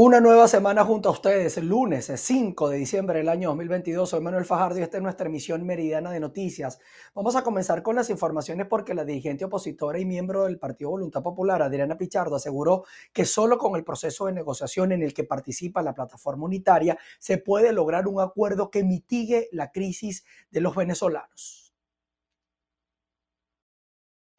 Una nueva semana junto a ustedes, el lunes 5 de diciembre del año 2022. Soy Manuel Fajardo y esta es nuestra emisión meridiana de noticias. Vamos a comenzar con las informaciones porque la dirigente opositora y miembro del Partido Voluntad Popular, Adriana Pichardo, aseguró que solo con el proceso de negociación en el que participa la plataforma unitaria se puede lograr un acuerdo que mitigue la crisis de los venezolanos.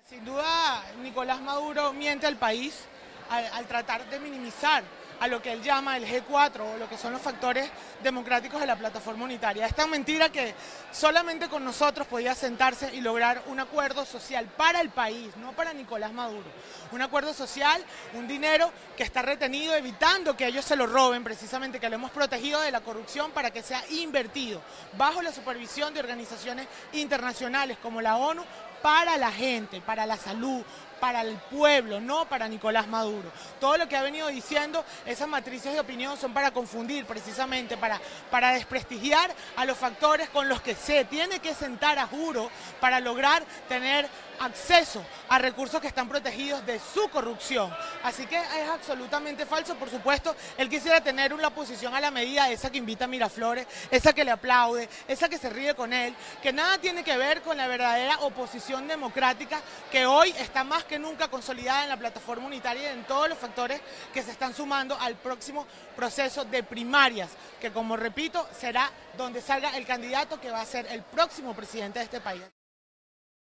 Sin duda, Nicolás Maduro miente al país al, al tratar de minimizar a lo que él llama el G4 o lo que son los factores democráticos de la plataforma unitaria. Es tan mentira que solamente con nosotros podía sentarse y lograr un acuerdo social para el país, no para Nicolás Maduro. Un acuerdo social, un dinero que está retenido, evitando que ellos se lo roben, precisamente que lo hemos protegido de la corrupción para que sea invertido bajo la supervisión de organizaciones internacionales como la ONU para la gente, para la salud, para el pueblo, no para Nicolás Maduro. Todo lo que ha venido diciendo, esas matrices de opinión son para confundir, precisamente, para, para desprestigiar a los factores con los que se tiene que sentar a juro para lograr tener acceso a recursos que están protegidos de su corrupción. Así que es absolutamente falso, por supuesto, él quisiera tener una posición a la medida esa que invita a Miraflores, esa que le aplaude, esa que se ríe con él, que nada tiene que ver con la verdadera oposición democrática que hoy está más que nunca consolidada en la plataforma unitaria y en todos los factores que se están sumando al próximo proceso de primarias, que como repito, será donde salga el candidato que va a ser el próximo presidente de este país.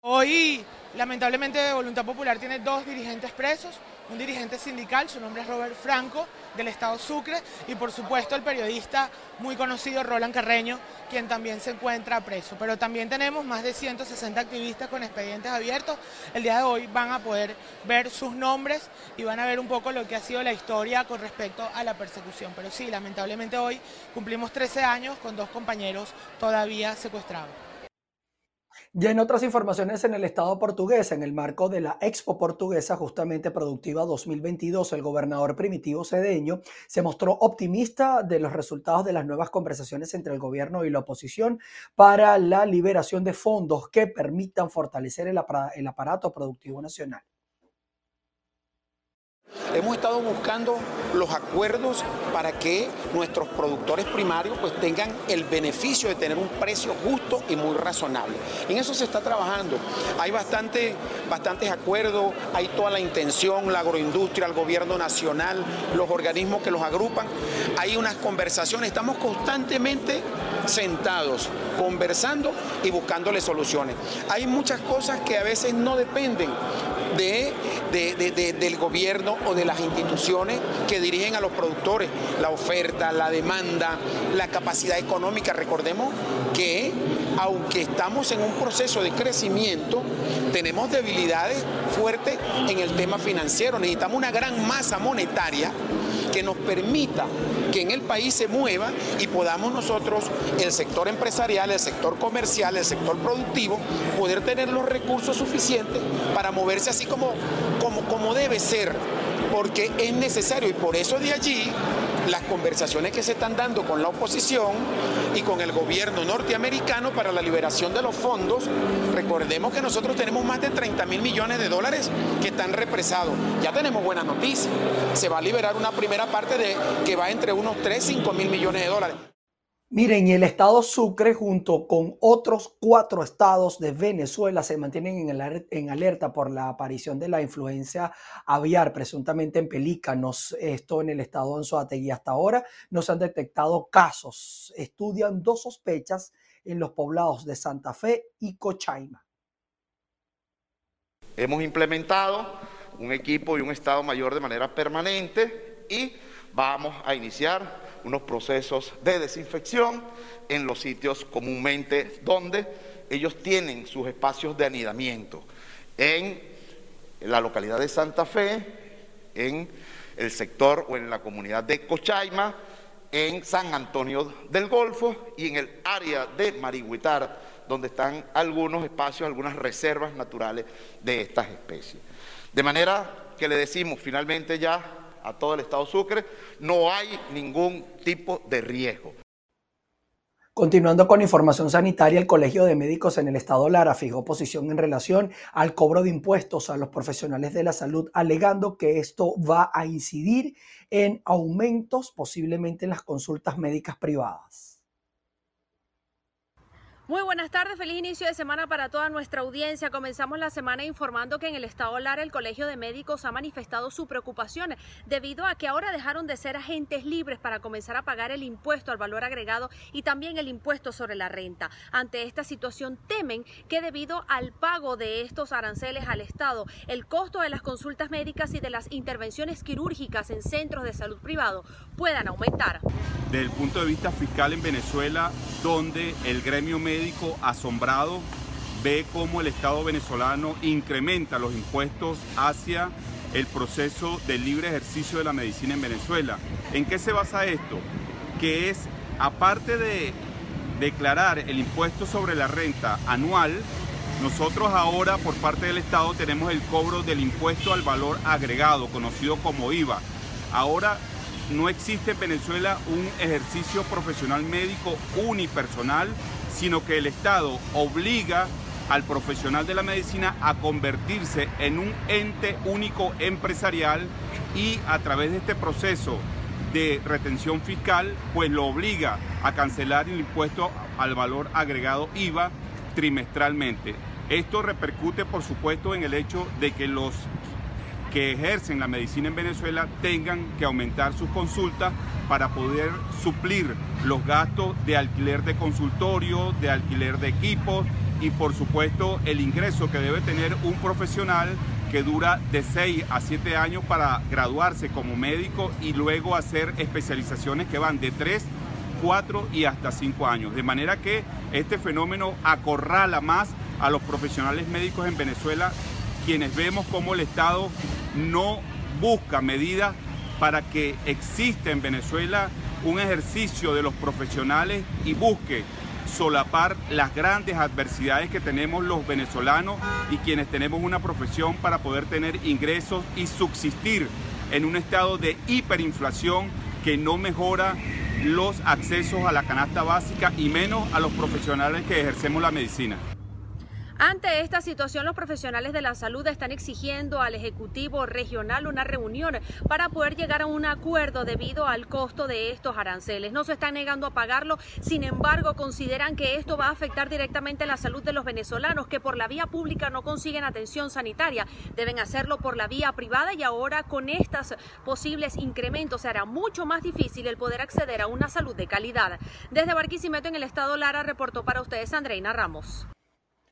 Hoy, lamentablemente, Voluntad Popular tiene dos dirigentes presos, un dirigente sindical, su nombre es Robert Franco, del Estado Sucre, y por supuesto el periodista muy conocido Roland Carreño, quien también se encuentra preso. Pero también tenemos más de 160 activistas con expedientes abiertos. El día de hoy van a poder ver sus nombres y van a ver un poco lo que ha sido la historia con respecto a la persecución. Pero sí, lamentablemente hoy cumplimos 13 años con dos compañeros todavía secuestrados. Ya en otras informaciones en el Estado portugués, en el marco de la Expo Portuguesa Justamente Productiva 2022, el gobernador primitivo cedeño se mostró optimista de los resultados de las nuevas conversaciones entre el gobierno y la oposición para la liberación de fondos que permitan fortalecer el, aparato productivo nacional. Hemos estado buscando los acuerdos para que nuestros productores primarios pues tengan el beneficio de tener un precio justo y muy razonable. En eso se está trabajando. Hay bastante, bastantes acuerdos, hay toda la intención, la agroindustria, el gobierno nacional, los organismos que los agrupan. Hay unas conversaciones, estamos constantemente sentados, conversando y buscándole soluciones. Hay muchas cosas que a veces no dependen de, del gobierno o de las instituciones que dirigen a los productores, la oferta, la demanda, la capacidad económica. Recordemos que aunque estamos en un proceso de crecimiento, tenemos debilidades fuertes en el tema financiero. Necesitamos una gran masa monetaria que nos permita que en el país se mueva y podamos nosotros, el sector empresarial, el sector comercial, el sector productivo, poder tener los recursos suficientes para moverse así como, como, como debe ser porque es necesario y por eso de allí las conversaciones que se están dando con la oposición y con el gobierno norteamericano para la liberación de los fondos. Recordemos que nosotros tenemos más de 30 mil millones de dólares que están represados. Ya tenemos buenas noticias. Se va a liberar una primera parte de que va entre unos 3, 5 mil millones de dólares. Miren, el estado Sucre junto con otros cuatro estados de Venezuela se mantienen en, alerta por la aparición de la influencia aviar, presuntamente en pelícanos. Esto en el estado Anzoátegui. Hasta ahora no se han detectado casos. Estudian dos sospechas en los poblados de Santa Fe y Cochaima. Hemos implementado un equipo y un estado mayor de manera permanente y vamos a iniciar unos procesos de desinfección en los sitios comúnmente donde ellos tienen sus espacios de anidamiento. En la localidad de Santa Fe, en el sector o en la comunidad de Cochaima, en San Antonio del Golfo y en el área de Marihuitar, donde están algunos espacios, algunas reservas naturales de estas especies. De manera que le decimos finalmente ya a todo el Estado Sucre, no hay ningún tipo de riesgo. Continuando con información sanitaria, el Colegio de Médicos en el Estado Lara fijó posición en relación al cobro de impuestos a los profesionales de la salud, alegando que esto va a incidir en aumentos posiblemente en las consultas médicas privadas. Muy buenas tardes, feliz inicio de semana para toda nuestra audiencia. Comenzamos la semana informando que en el estado Lara el Colegio de Médicos ha manifestado su preocupación debido a que ahora dejaron de ser agentes libres para comenzar a pagar el impuesto al valor agregado y también el impuesto sobre la renta. Ante esta situación temen que debido al pago de estos aranceles al Estado, el costo de las consultas médicas y de las intervenciones quirúrgicas en centros de salud privado puedan aumentar. Desde el punto de vista fiscal en Venezuela, donde el gremio médico médico asombrado ve cómo el Estado venezolano incrementa los impuestos hacia el proceso del libre ejercicio de la medicina en Venezuela. ¿En qué se basa esto? Que es, aparte de declarar el impuesto sobre la renta anual, nosotros ahora por parte del Estado tenemos el cobro del impuesto al valor agregado, conocido como IVA. Ahora no existe en Venezuela un ejercicio profesional médico unipersonal sino que el Estado obliga al profesional de la medicina a convertirse en un ente único empresarial y a través de este proceso de retención fiscal, pues lo obliga a cancelar el impuesto al valor agregado IVA trimestralmente. Esto repercute, por supuesto, en el hecho de que los que ejercen la medicina en Venezuela tengan que aumentar sus consultas para poder suplir los gastos de alquiler de consultorio, de alquiler de equipos y por supuesto el ingreso que debe tener un profesional que dura de 6 a 7 años para graduarse como médico y luego hacer especializaciones que van de 3, 4 y hasta 5 años. De manera que este fenómeno acorrala más a los profesionales médicos en Venezuela quienes vemos cómo el Estado no busca medidas para que exista en Venezuela un ejercicio de los profesionales y busque solapar las grandes adversidades que tenemos los venezolanos y quienes tenemos una profesión para poder tener ingresos y subsistir en un estado de hiperinflación que no mejora los accesos a la canasta básica y menos a los profesionales que ejercemos la medicina. Ante esta situación, los profesionales de la salud están exigiendo al Ejecutivo Regional una reunión para poder llegar a un acuerdo debido al costo de estos aranceles. No se están negando a pagarlo, sin embargo, consideran que esto va a afectar directamente la salud de los venezolanos que por la vía pública no consiguen atención sanitaria. Deben hacerlo por la vía privada y ahora con estos posibles incrementos será mucho más difícil el poder acceder a una salud de calidad. Desde Barquisimeto en el estado Lara reportó para ustedes Andreina Ramos.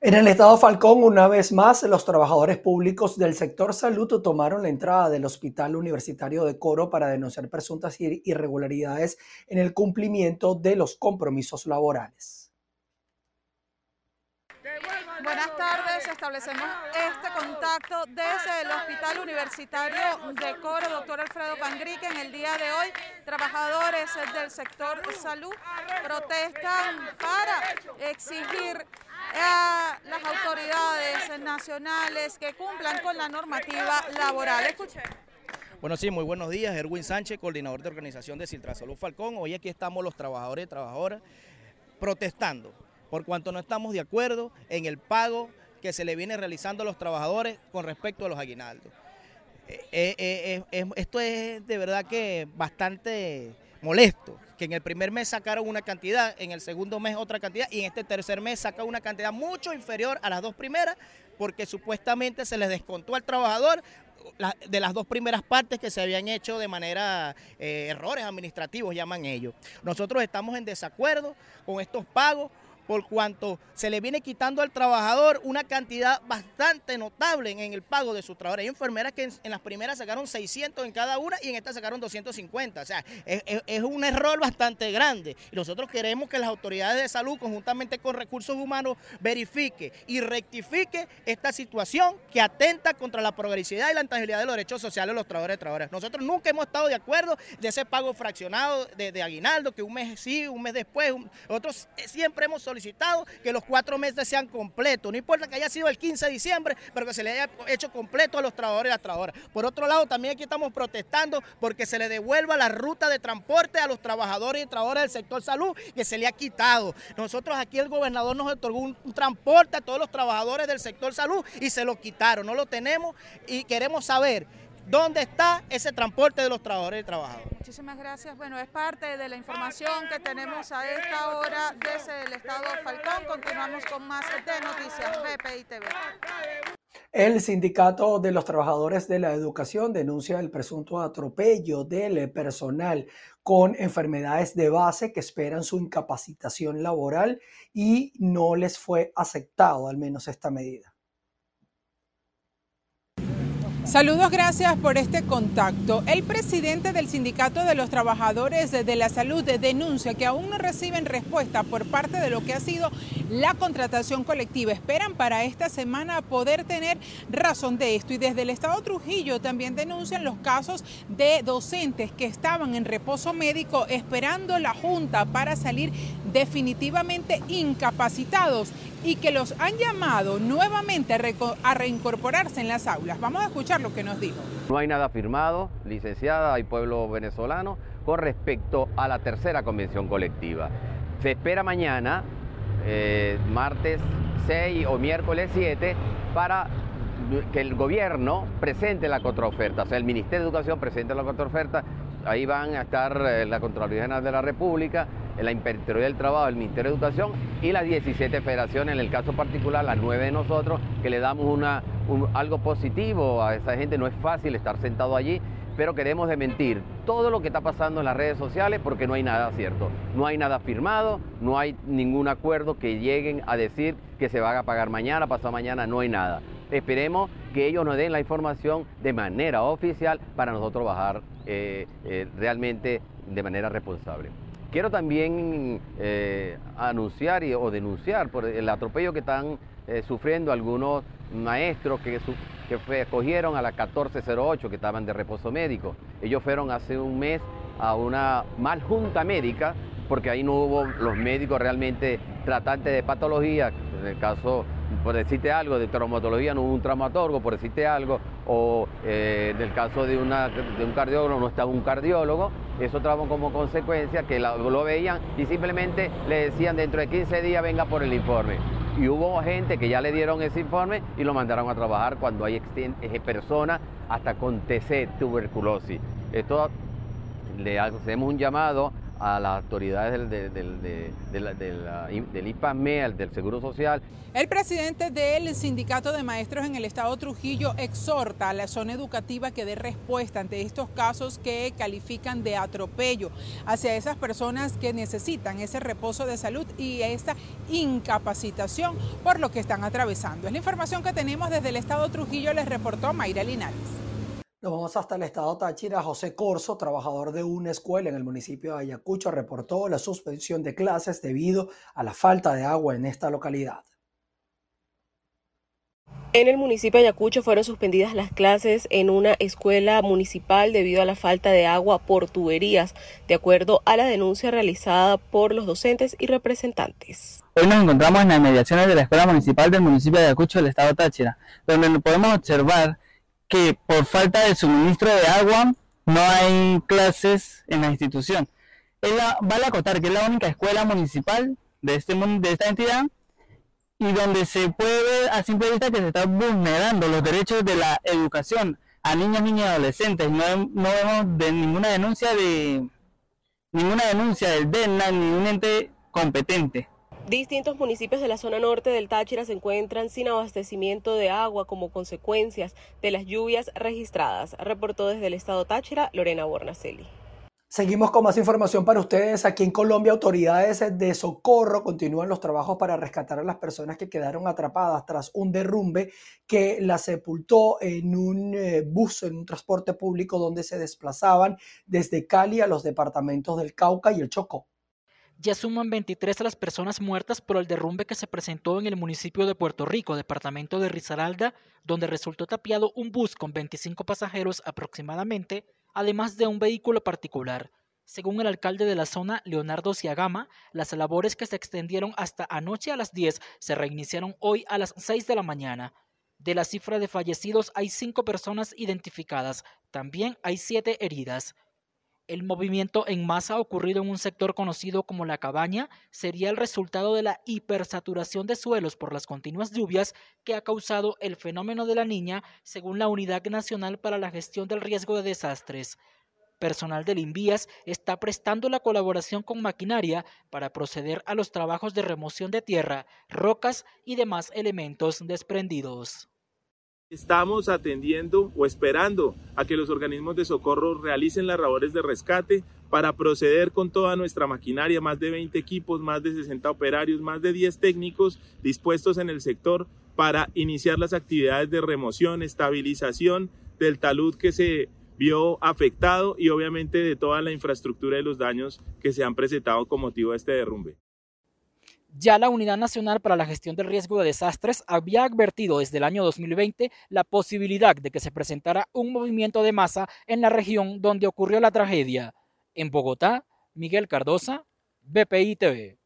En el estado Falcón, una vez más, los trabajadores públicos del sector salud tomaron la entrada del Hospital Universitario de Coro para denunciar presuntas irregularidades en el cumplimiento de los compromisos laborales. Buenas tardes, establecemos este contacto desde el Hospital Universitario de Coro, doctor Alfredo Pangrique. En el día de hoy, trabajadores del sector salud protestan para exigir a las autoridades nacionales que cumplan con la normativa laboral. Escuche. Bueno, sí, muy buenos días. Erwin Sánchez, coordinador de organización de Salud Falcón. Hoy aquí estamos los trabajadores y trabajadoras protestando por cuanto no estamos de acuerdo en el pago que se le viene realizando a los trabajadores con respecto a los aguinaldos. Eh, eh, eh, esto es de verdad que bastante molesto, que en el primer mes sacaron una cantidad, en el segundo mes otra cantidad y en este tercer mes saca una cantidad mucho inferior a las dos primeras porque supuestamente se les descontó al trabajador de las dos primeras partes que se habían hecho de manera eh, errores administrativos, llaman ellos. Nosotros estamos en desacuerdo con estos pagos por cuanto se le viene quitando al trabajador una cantidad bastante notable en, el pago de sus trabajadores. Hay enfermeras que en, las primeras sacaron 600 en cada una y en esta sacaron 250. O sea, es, un error bastante grande. Y nosotros queremos que las autoridades de salud, conjuntamente con recursos humanos, verifique y rectifique esta situación que atenta contra la progresividad y la tangibilidad de los derechos sociales de los trabajadores y trabajadoras. Nosotros nunca hemos estado de acuerdo de ese pago fraccionado de, aguinaldo, que un mes sí, un mes después. nosotros siempre hemos solicitado que los cuatro meses sean completos. No importa que haya sido el 15 de diciembre, pero que se le haya hecho completo a los trabajadores y las trabajadoras. Por otro lado, también aquí estamos protestando porque se le devuelva la ruta de transporte a los trabajadores y trabajadoras del sector salud que se le ha quitado. Nosotros aquí el gobernador nos otorgó un, transporte a todos los trabajadores del sector salud y se lo quitaron. No lo tenemos y queremos saber ¿Dónde está ese transporte de los trabajadores y trabajadoras? Muchísimas gracias. Bueno, es parte de la información que tenemos a esta hora desde el Estado Falcón. Continuamos con más de noticias BPI TV. El Sindicato de los Trabajadores de la Educación denuncia el presunto atropello del personal con enfermedades de base que esperan su incapacitación laboral y no les fue aceptado al menos esta medida. Saludos, gracias por este contacto. El presidente del Sindicato de los Trabajadores de la Salud denuncia que aún no reciben respuesta por parte de lo que ha sido la contratación colectiva. Esperan para esta semana poder tener razón de esto y desde el Estado Trujillo también denuncian los casos de docentes que estaban en reposo médico esperando la Junta para salir definitivamente incapacitados y que los han llamado nuevamente a, reincorporarse en las aulas. Vamos a escuchar que nos dijo. No hay nada firmado, licenciada y pueblo venezolano, con respecto a la tercera convención colectiva. Se espera mañana, eh, martes 6 o miércoles 7, para que el gobierno presente la contraoferta, o sea, el Ministerio de Educación presente la contraoferta. Ahí van a estar eh, la Contraloría de la República, la Inspectoría del Trabajo, el Ministerio de Educación y las 17 federaciones, en el caso particular las 9 de nosotros, que le damos una, algo positivo a esa gente. No es fácil estar sentado allí, pero queremos desmentir todo lo que está pasando en las redes sociales porque no hay nada cierto. No hay nada firmado, no hay ningún acuerdo que lleguen a decir que se va a pagar mañana, pasado mañana, no hay nada. Esperemos que ellos nos den la información de manera oficial para nosotros bajar eh, eh, realmente de manera responsable. Quiero también eh, anunciar o denunciar por el atropello que están eh, sufriendo algunos maestros que, escogieron a la 1408 que estaban de reposo médico. Ellos fueron hace un mes a una mal junta médica porque ahí no hubo los médicos realmente tratantes de patología, en el caso por decirte algo, de traumatología no hubo un traumatólogo, por decirte algo, o eh, en el caso de un cardiólogo no estaba un cardiólogo, eso trajo como consecuencia que lo veían y simplemente le decían dentro de 15 días venga por el informe. Y hubo gente que ya le dieron ese informe y lo mandaron a trabajar cuando hay personas hasta con TC, tuberculosis. Esto le hacemos un llamado a las autoridades del, del, del, del, IPASME, del Seguro Social. El presidente del Sindicato de Maestros en el Estado Trujillo exhorta a la zona educativa que dé respuesta ante estos casos que califican de atropello hacia esas personas que necesitan ese reposo de salud y esa incapacitación por lo que están atravesando. Es la información que tenemos desde el Estado Trujillo, les reportó Mayra Linares. Nos vamos hasta el estado Táchira. José Corso, trabajador de una escuela en el municipio de Ayacucho, reportó la suspensión de clases debido a la falta de agua en esta localidad. En el municipio de Ayacucho fueron suspendidas las clases en una escuela municipal debido a la falta de agua por tuberías, de acuerdo a la denuncia realizada por los docentes y representantes. Hoy nos encontramos en las mediaciones de la escuela municipal del municipio de Ayacucho del estado Táchira, donde podemos observar que por falta de suministro de agua no hay clases en la institución. vale acotar que es la única escuela municipal de, este, de esta entidad y donde se puede a simple vista que se están vulnerando los derechos de la educación a niños, niñas y adolescentes. No, no vemos de ninguna denuncia de ninguna denuncia del DENA ni un ente competente. Distintos municipios de la zona norte del Táchira se encuentran sin abastecimiento de agua como consecuencias de las lluvias registradas, reportó desde el estado Táchira Lorena Bornacelli. Seguimos con más información para ustedes. Aquí en Colombia, autoridades de socorro continúan los trabajos para rescatar a las personas que quedaron atrapadas tras un derrumbe que las sepultó en un eh, bus, en un transporte público donde se desplazaban desde Cali a los departamentos del Cauca y el Chocó. Ya suman 23 las personas muertas por el derrumbe que se presentó en el municipio de Puerto Rico, departamento de Risaralda, donde resultó tapiado un bus con 25 pasajeros aproximadamente, además de un vehículo particular. Según el alcalde de la zona, Leonardo Ciagama, las labores que se extendieron hasta anoche a las 10 se reiniciaron hoy a las 6 de la mañana. De la cifra de fallecidos hay cinco personas identificadas, también hay siete heridas. El movimiento en masa ocurrido en un sector conocido como la cabaña sería el resultado de la hipersaturación de suelos por las continuas lluvias que ha causado el fenómeno de la niña, según la Unidad Nacional para la Gestión del Riesgo de Desastres personal del Invías está prestando la colaboración con maquinaria para proceder a los trabajos de remoción de tierra, rocas y demás elementos desprendidos. Estamos atendiendo o esperando a que los organismos de socorro realicen las labores de rescate para proceder con toda nuestra maquinaria, más de 20 equipos, más de 60 operarios, más de 10 técnicos dispuestos en el sector para iniciar las actividades de remoción, estabilización del talud que se vio afectado y obviamente de toda la infraestructura y los daños que se han presentado con motivo de este derrumbe. Ya la Unidad Nacional para la Gestión del Riesgo de Desastres había advertido desde el año 2020 la posibilidad de que se presentara un movimiento de masa en la región donde ocurrió la tragedia. En Bogotá, Miguel Cardosa, BPI TV.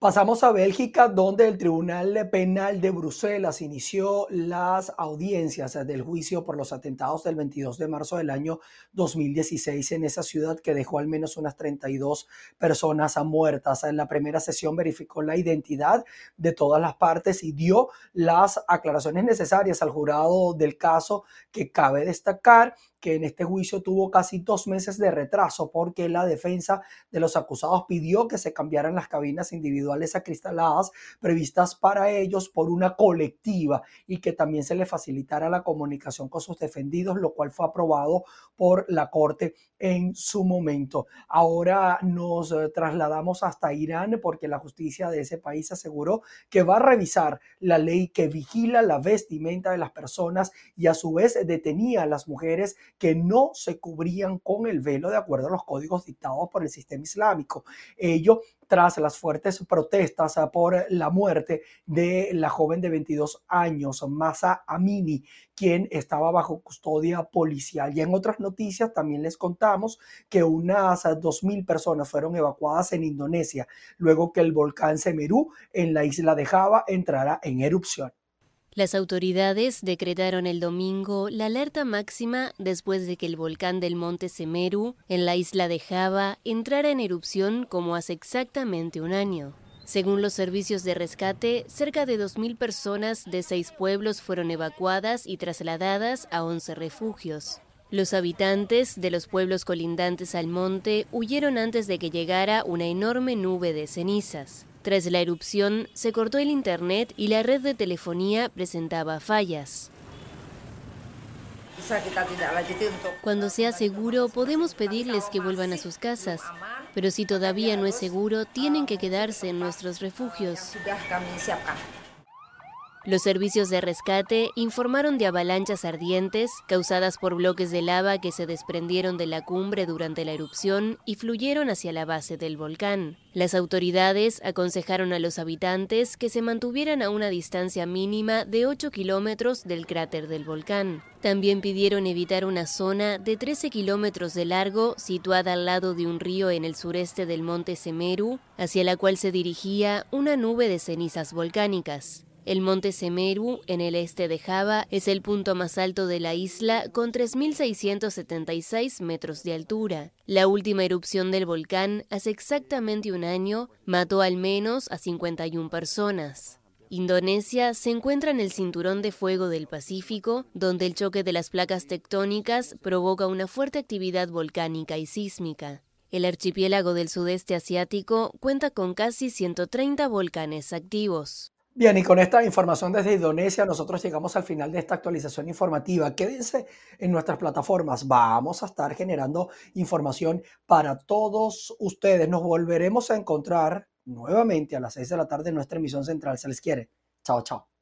Pasamos a Bélgica, donde el Tribunal Penal de Bruselas inició las audiencias del juicio por los atentados del 22 de marzo del año 2016 en esa ciudad que dejó al menos unas 32 personas muertas. En la primera sesión verificó la identidad de todas las partes y dio las aclaraciones necesarias al jurado del caso que cabe destacar que en este juicio tuvo casi dos meses de retraso porque la defensa de los acusados pidió que se cambiaran las cabinas individuales acristaladas previstas para ellos por una colectiva y que también se le facilitara la comunicación con sus defendidos, lo cual fue aprobado por la Corte en su momento. Ahora nos eh, trasladamos hasta Irán porque la justicia de ese país aseguró que va a revisar la ley que vigila la vestimenta de las personas y a su vez detenía a las mujeres que no se cubrían con el velo de acuerdo a los códigos dictados por el sistema islámico. Ello tras las fuertes protestas ah, por la muerte de la joven de 22 años, Masa Amini, quien estaba bajo custodia policial. Y en otras noticias también les contamos que unas 2.000 personas fueron evacuadas en Indonesia luego que el volcán Semeru en la isla de Java entrara en erupción. Las autoridades decretaron el domingo la alerta máxima después de que el volcán del monte Semeru, en la isla de Java, entrara en erupción como hace exactamente un año. Según los servicios de rescate, cerca de 2.000 personas de seis pueblos fueron evacuadas y trasladadas a 11 refugios. Los habitantes de los pueblos colindantes al monte huyeron antes de que llegara una enorme nube de cenizas. Tras la erupción, se cortó el Internet y la red de telefonía presentaba fallas. Cuando sea seguro, podemos pedirles que vuelvan a sus casas, pero si todavía no es seguro, tienen que quedarse en nuestros refugios. Los servicios de rescate informaron de avalanchas ardientes causadas por bloques de lava que se desprendieron de la cumbre durante la erupción y fluyeron hacia la base del volcán. Las autoridades aconsejaron a los habitantes que se mantuvieran a una distancia mínima de 8 kilómetros del cráter del volcán. También pidieron evitar una zona de 13 kilómetros de largo situada al lado de un río en el sureste del monte Semeru, hacia la cual se dirigía una nube de cenizas volcánicas. El monte Semeru, en el este de Java, es el punto más alto de la isla con 3.676 metros de altura. La última erupción del volcán, hace exactamente un año, mató al menos a 51 personas. Indonesia se encuentra en el cinturón de fuego del Pacífico, donde el choque de las placas tectónicas provoca una fuerte actividad volcánica y sísmica. El archipiélago del sudeste asiático cuenta con casi 130 volcanes activos. Bien, y con esta información desde Indonesia, nosotros llegamos al final de esta actualización informativa. Quédense en nuestras plataformas. Vamos a estar generando información para todos ustedes. Nos volveremos a encontrar nuevamente a las 6 de la tarde en nuestra emisión central. Se les quiere. Chao, chao.